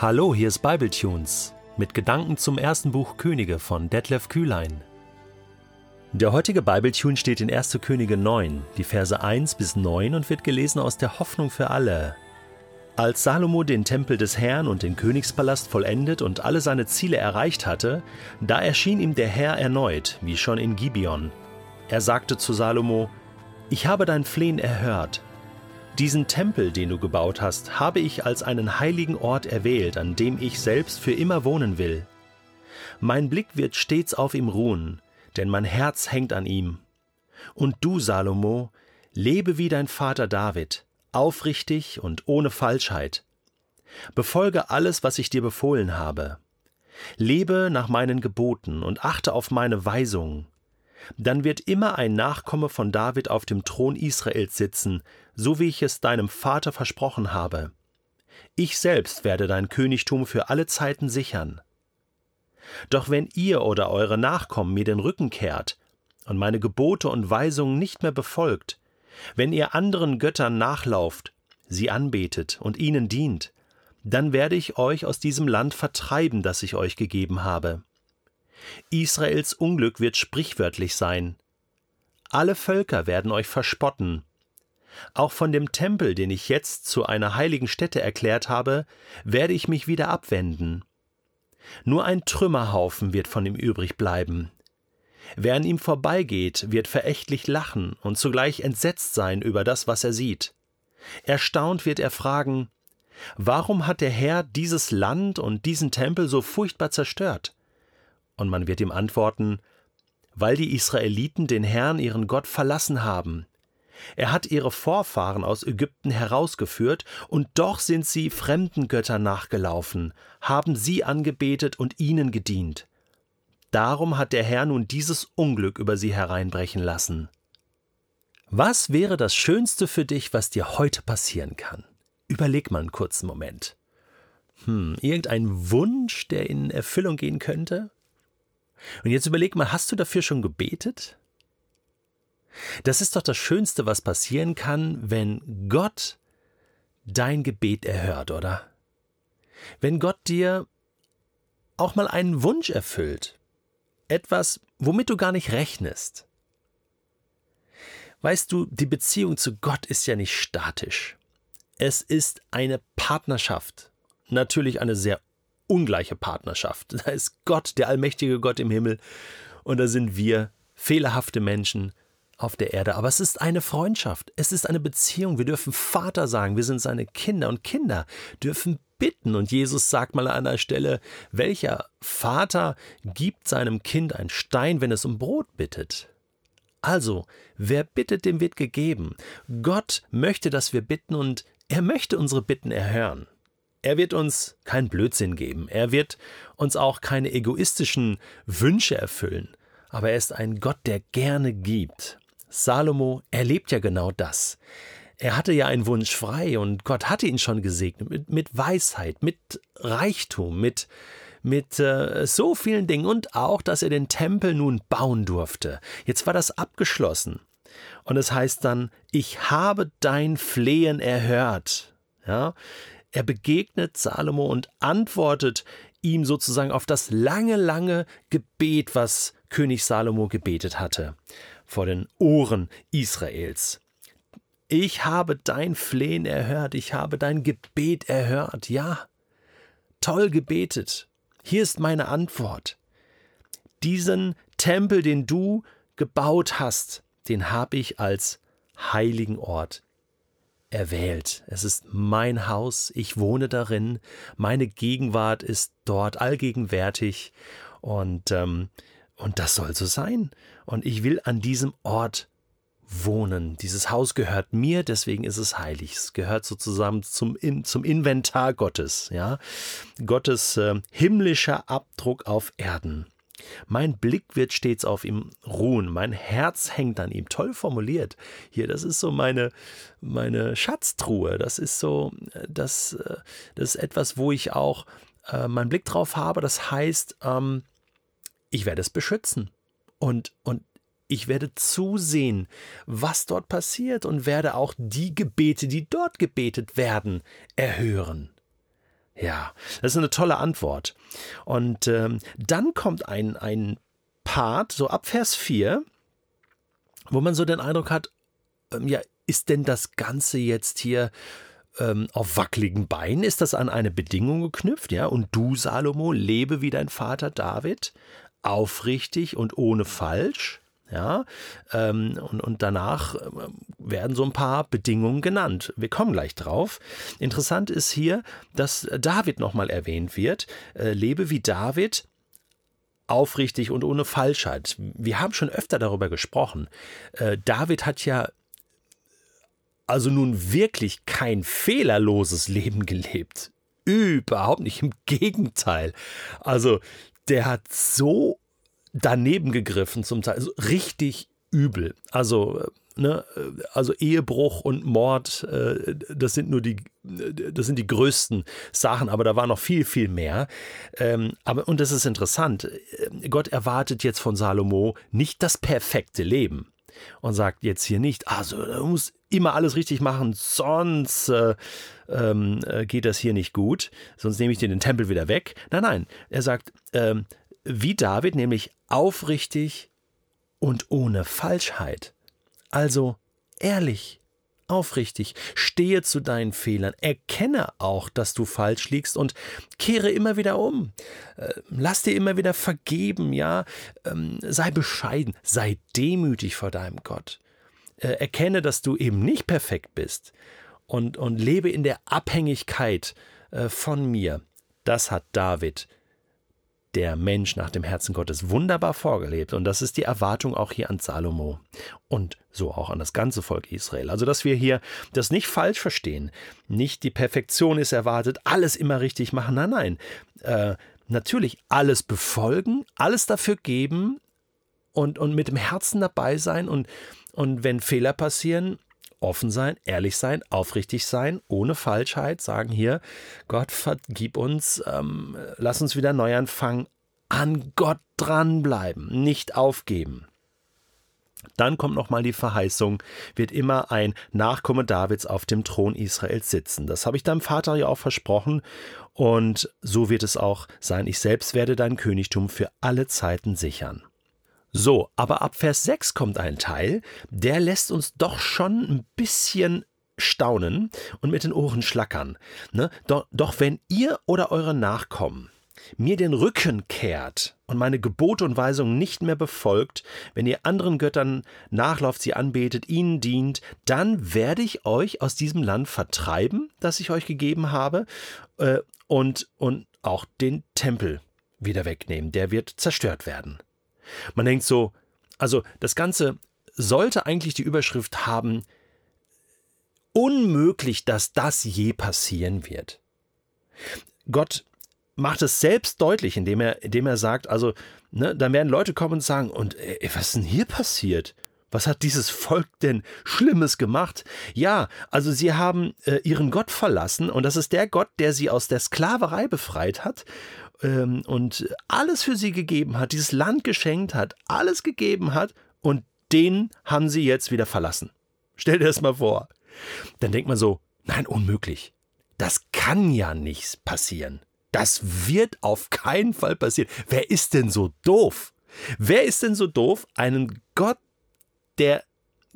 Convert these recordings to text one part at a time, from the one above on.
Hallo, hier ist Bibletunes mit Gedanken zum ersten Buch Könige von Detlef Kühlein. Der heutige Bibletune steht in 1. Könige 9, die Verse 1 bis 9 und wird gelesen aus der Hoffnung für alle. Als Salomo den Tempel des Herrn und den Königspalast vollendet und alle seine Ziele erreicht hatte, da erschien ihm der Herr erneut, wie schon in Gibeon. Er sagte zu Salomo: Ich habe dein Flehen erhört, diesen Tempel, den du gebaut hast, habe ich als einen heiligen Ort erwählt, an dem ich selbst für immer wohnen will. Mein Blick wird stets auf ihm ruhen, denn mein Herz hängt an ihm. Und du, Salomo, lebe wie dein Vater David, aufrichtig und ohne Falschheit. Befolge alles, was ich dir befohlen habe. Lebe nach meinen Geboten und achte auf meine Weisungen dann wird immer ein Nachkomme von David auf dem Thron Israels sitzen, so wie ich es deinem Vater versprochen habe. Ich selbst werde dein Königtum für alle Zeiten sichern. Doch wenn ihr oder eure Nachkommen mir den Rücken kehrt und meine Gebote und Weisungen nicht mehr befolgt, wenn ihr anderen Göttern nachlauft, sie anbetet und ihnen dient, dann werde ich euch aus diesem Land vertreiben, das ich euch gegeben habe. Israels Unglück wird sprichwörtlich sein. Alle Völker werden euch verspotten. Auch von dem Tempel, den ich jetzt zu einer heiligen Stätte erklärt habe, werde ich mich wieder abwenden. Nur ein Trümmerhaufen wird von ihm übrig bleiben. Wer an ihm vorbeigeht, wird verächtlich lachen und zugleich entsetzt sein über das, was er sieht. Erstaunt wird er fragen, Warum hat der Herr dieses Land und diesen Tempel so furchtbar zerstört? Und man wird ihm antworten, weil die Israeliten den Herrn, ihren Gott, verlassen haben. Er hat ihre Vorfahren aus Ägypten herausgeführt, und doch sind sie fremden Göttern nachgelaufen, haben sie angebetet und ihnen gedient. Darum hat der Herr nun dieses Unglück über sie hereinbrechen lassen. Was wäre das Schönste für dich, was dir heute passieren kann? Überleg mal einen kurzen Moment. Hm, irgendein Wunsch, der in Erfüllung gehen könnte? Und jetzt überleg mal, hast du dafür schon gebetet? Das ist doch das Schönste, was passieren kann, wenn Gott dein Gebet erhört, oder? Wenn Gott dir auch mal einen Wunsch erfüllt, etwas, womit du gar nicht rechnest. Weißt du, die Beziehung zu Gott ist ja nicht statisch. Es ist eine Partnerschaft, natürlich eine sehr ungleiche Partnerschaft. Da ist Gott, der allmächtige Gott im Himmel, und da sind wir, fehlerhafte Menschen, auf der Erde. Aber es ist eine Freundschaft, es ist eine Beziehung. Wir dürfen Vater sagen, wir sind seine Kinder und Kinder dürfen bitten. Und Jesus sagt mal an einer Stelle, welcher Vater gibt seinem Kind ein Stein, wenn es um Brot bittet? Also, wer bittet, dem wird gegeben. Gott möchte, dass wir bitten und er möchte unsere Bitten erhören. Er wird uns keinen Blödsinn geben. Er wird uns auch keine egoistischen Wünsche erfüllen. Aber er ist ein Gott, der gerne gibt. Salomo erlebt ja genau das. Er hatte ja einen Wunsch frei und Gott hatte ihn schon gesegnet mit, mit Weisheit, mit Reichtum, mit, mit äh, so vielen Dingen und auch, dass er den Tempel nun bauen durfte. Jetzt war das abgeschlossen. Und es heißt dann, ich habe dein Flehen erhört. Ja, er begegnet Salomo und antwortet ihm sozusagen auf das lange, lange Gebet, was König Salomo gebetet hatte, vor den Ohren Israels. Ich habe dein Flehen erhört, ich habe dein Gebet erhört, ja. Toll gebetet. Hier ist meine Antwort. Diesen Tempel, den du gebaut hast, den habe ich als heiligen Ort erwählt. Es ist mein Haus, ich wohne darin, meine Gegenwart ist dort allgegenwärtig und, ähm, und das soll so sein. Und ich will an diesem Ort wohnen. Dieses Haus gehört mir, deswegen ist es heilig. Es gehört sozusagen zum, zum Inventar Gottes, ja. Gottes äh, himmlischer Abdruck auf Erden. Mein Blick wird stets auf ihm ruhen, mein Herz hängt an ihm. Toll formuliert. Hier, das ist so meine, meine Schatztruhe. Das ist so, das, äh, das ist etwas, wo ich auch äh, meinen Blick drauf habe. Das heißt, ähm, ich werde es beschützen. Und, und ich werde zusehen, was dort passiert und werde auch die Gebete, die dort gebetet werden, erhören. Ja, das ist eine tolle Antwort. Und ähm, dann kommt ein, ein Part, so ab Vers 4, wo man so den Eindruck hat, ähm, ja, ist denn das Ganze jetzt hier ähm, auf wackeligen Beinen? Ist das an eine Bedingung geknüpft? Ja, und du, Salomo, lebe wie dein Vater David, aufrichtig und ohne Falsch. Ja, ähm, und, und danach ähm, werden so ein paar Bedingungen genannt. Wir kommen gleich drauf. Interessant ist hier, dass David nochmal erwähnt wird. Äh, lebe wie David, aufrichtig und ohne Falschheit. Wir haben schon öfter darüber gesprochen. Äh, David hat ja also nun wirklich kein fehlerloses Leben gelebt. Überhaupt nicht, im Gegenteil. Also der hat so daneben gegriffen zum Teil, also richtig übel. Also Ne, also Ehebruch und Mord, äh, das sind nur die, das sind die größten Sachen, aber da war noch viel, viel mehr. Ähm, aber, und das ist interessant. Gott erwartet jetzt von Salomo nicht das perfekte Leben und sagt jetzt hier nicht, also du musst immer alles richtig machen, sonst äh, ähm, äh, geht das hier nicht gut, sonst nehme ich dir den Tempel wieder weg. Nein, nein, er sagt, ähm, wie David, nämlich aufrichtig und ohne Falschheit. Also ehrlich, aufrichtig, stehe zu deinen Fehlern, erkenne auch, dass du falsch liegst und kehre immer wieder um. Äh, lass dir immer wieder vergeben, ja, ähm, sei bescheiden, sei demütig vor deinem Gott. Äh, erkenne, dass du eben nicht perfekt bist und, und lebe in der Abhängigkeit äh, von mir. Das hat David der Mensch nach dem Herzen Gottes wunderbar vorgelebt. Und das ist die Erwartung auch hier an Salomo und so auch an das ganze Volk Israel. Also, dass wir hier das nicht falsch verstehen. Nicht die Perfektion ist erwartet, alles immer richtig machen. Nein, nein. Äh, natürlich alles befolgen, alles dafür geben und, und mit dem Herzen dabei sein. Und, und wenn Fehler passieren, offen sein, ehrlich sein, aufrichtig sein, ohne Falschheit, sagen hier, Gott vergib uns, ähm, lass uns wieder neu anfangen, an Gott dranbleiben, nicht aufgeben. Dann kommt nochmal die Verheißung, wird immer ein Nachkomme Davids auf dem Thron Israels sitzen. Das habe ich deinem Vater ja auch versprochen und so wird es auch sein. Ich selbst werde dein Königtum für alle Zeiten sichern. So, aber ab Vers 6 kommt ein Teil, der lässt uns doch schon ein bisschen staunen und mit den Ohren schlackern. Ne? Doch, doch wenn ihr oder eure Nachkommen mir den Rücken kehrt und meine Gebote und Weisungen nicht mehr befolgt, wenn ihr anderen Göttern nachlauft, sie anbetet, ihnen dient, dann werde ich euch aus diesem Land vertreiben, das ich euch gegeben habe, äh, und, und auch den Tempel wieder wegnehmen. Der wird zerstört werden. Man denkt so, also das Ganze sollte eigentlich die Überschrift haben, unmöglich, dass das je passieren wird. Gott macht es selbst deutlich, indem er, indem er sagt, also, ne, dann werden Leute kommen und sagen, und ey, äh, was ist denn hier passiert? Was hat dieses Volk denn Schlimmes gemacht? Ja, also sie haben äh, ihren Gott verlassen und das ist der Gott, der sie aus der Sklaverei befreit hat ähm, und alles für sie gegeben hat, dieses Land geschenkt hat, alles gegeben hat und den haben sie jetzt wieder verlassen. Stell dir das mal vor. Dann denkt man so, nein, unmöglich. Das kann ja nicht passieren. Das wird auf keinen Fall passieren. Wer ist denn so doof? Wer ist denn so doof, einen Gott, der,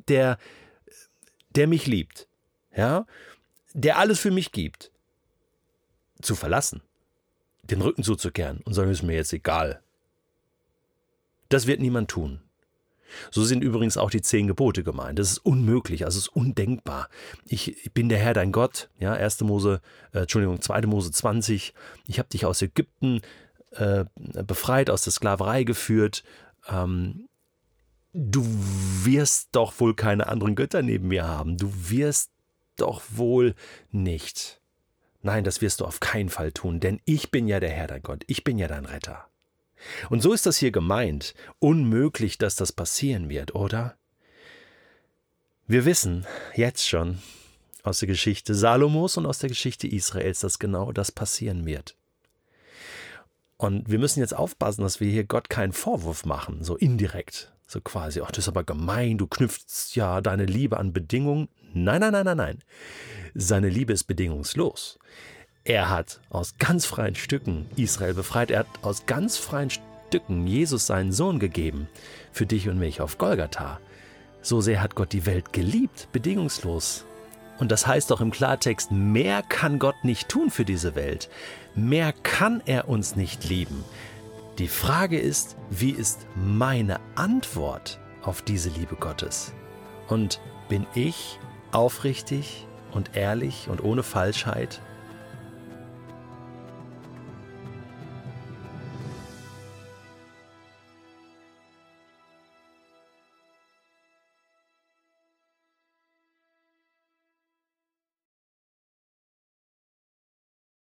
der, der mich liebt, ja, der alles für mich gibt, zu verlassen? Den Rücken zuzukehren und sagen, ist mir jetzt egal. Das wird niemand tun. So sind übrigens auch die zehn Gebote gemeint. Das ist unmöglich, also es ist undenkbar. Ich, bin der Herr, dein Gott. Ja, 1. Mose, äh, Entschuldigung, 2. Mose 20. Ich habe dich aus Ägypten äh, befreit, aus der Sklaverei geführt. Ähm, du wirst doch wohl keine anderen Götter neben mir haben. Du wirst doch wohl nicht. Nein, das wirst du auf keinen Fall tun, denn ich bin ja der Herr dein Gott, ich bin ja dein Retter. Und so ist das hier gemeint. Unmöglich, dass das passieren wird, oder? Wir wissen jetzt schon aus der Geschichte Salomos und aus der Geschichte Israels, dass genau das passieren wird. Und wir müssen jetzt aufpassen, dass wir hier Gott keinen Vorwurf machen, so indirekt. So quasi, ach, das ist aber gemein, du knüpfst ja deine Liebe an Bedingungen. Nein, nein, nein, nein, nein. Seine Liebe ist bedingungslos. Er hat aus ganz freien Stücken Israel befreit. Er hat aus ganz freien Stücken Jesus seinen Sohn gegeben. Für dich und mich auf Golgatha. So sehr hat Gott die Welt geliebt, bedingungslos. Und das heißt auch im Klartext, mehr kann Gott nicht tun für diese Welt. Mehr kann er uns nicht lieben. Die Frage ist, wie ist meine Antwort auf diese Liebe Gottes? Und bin ich aufrichtig und ehrlich und ohne Falschheit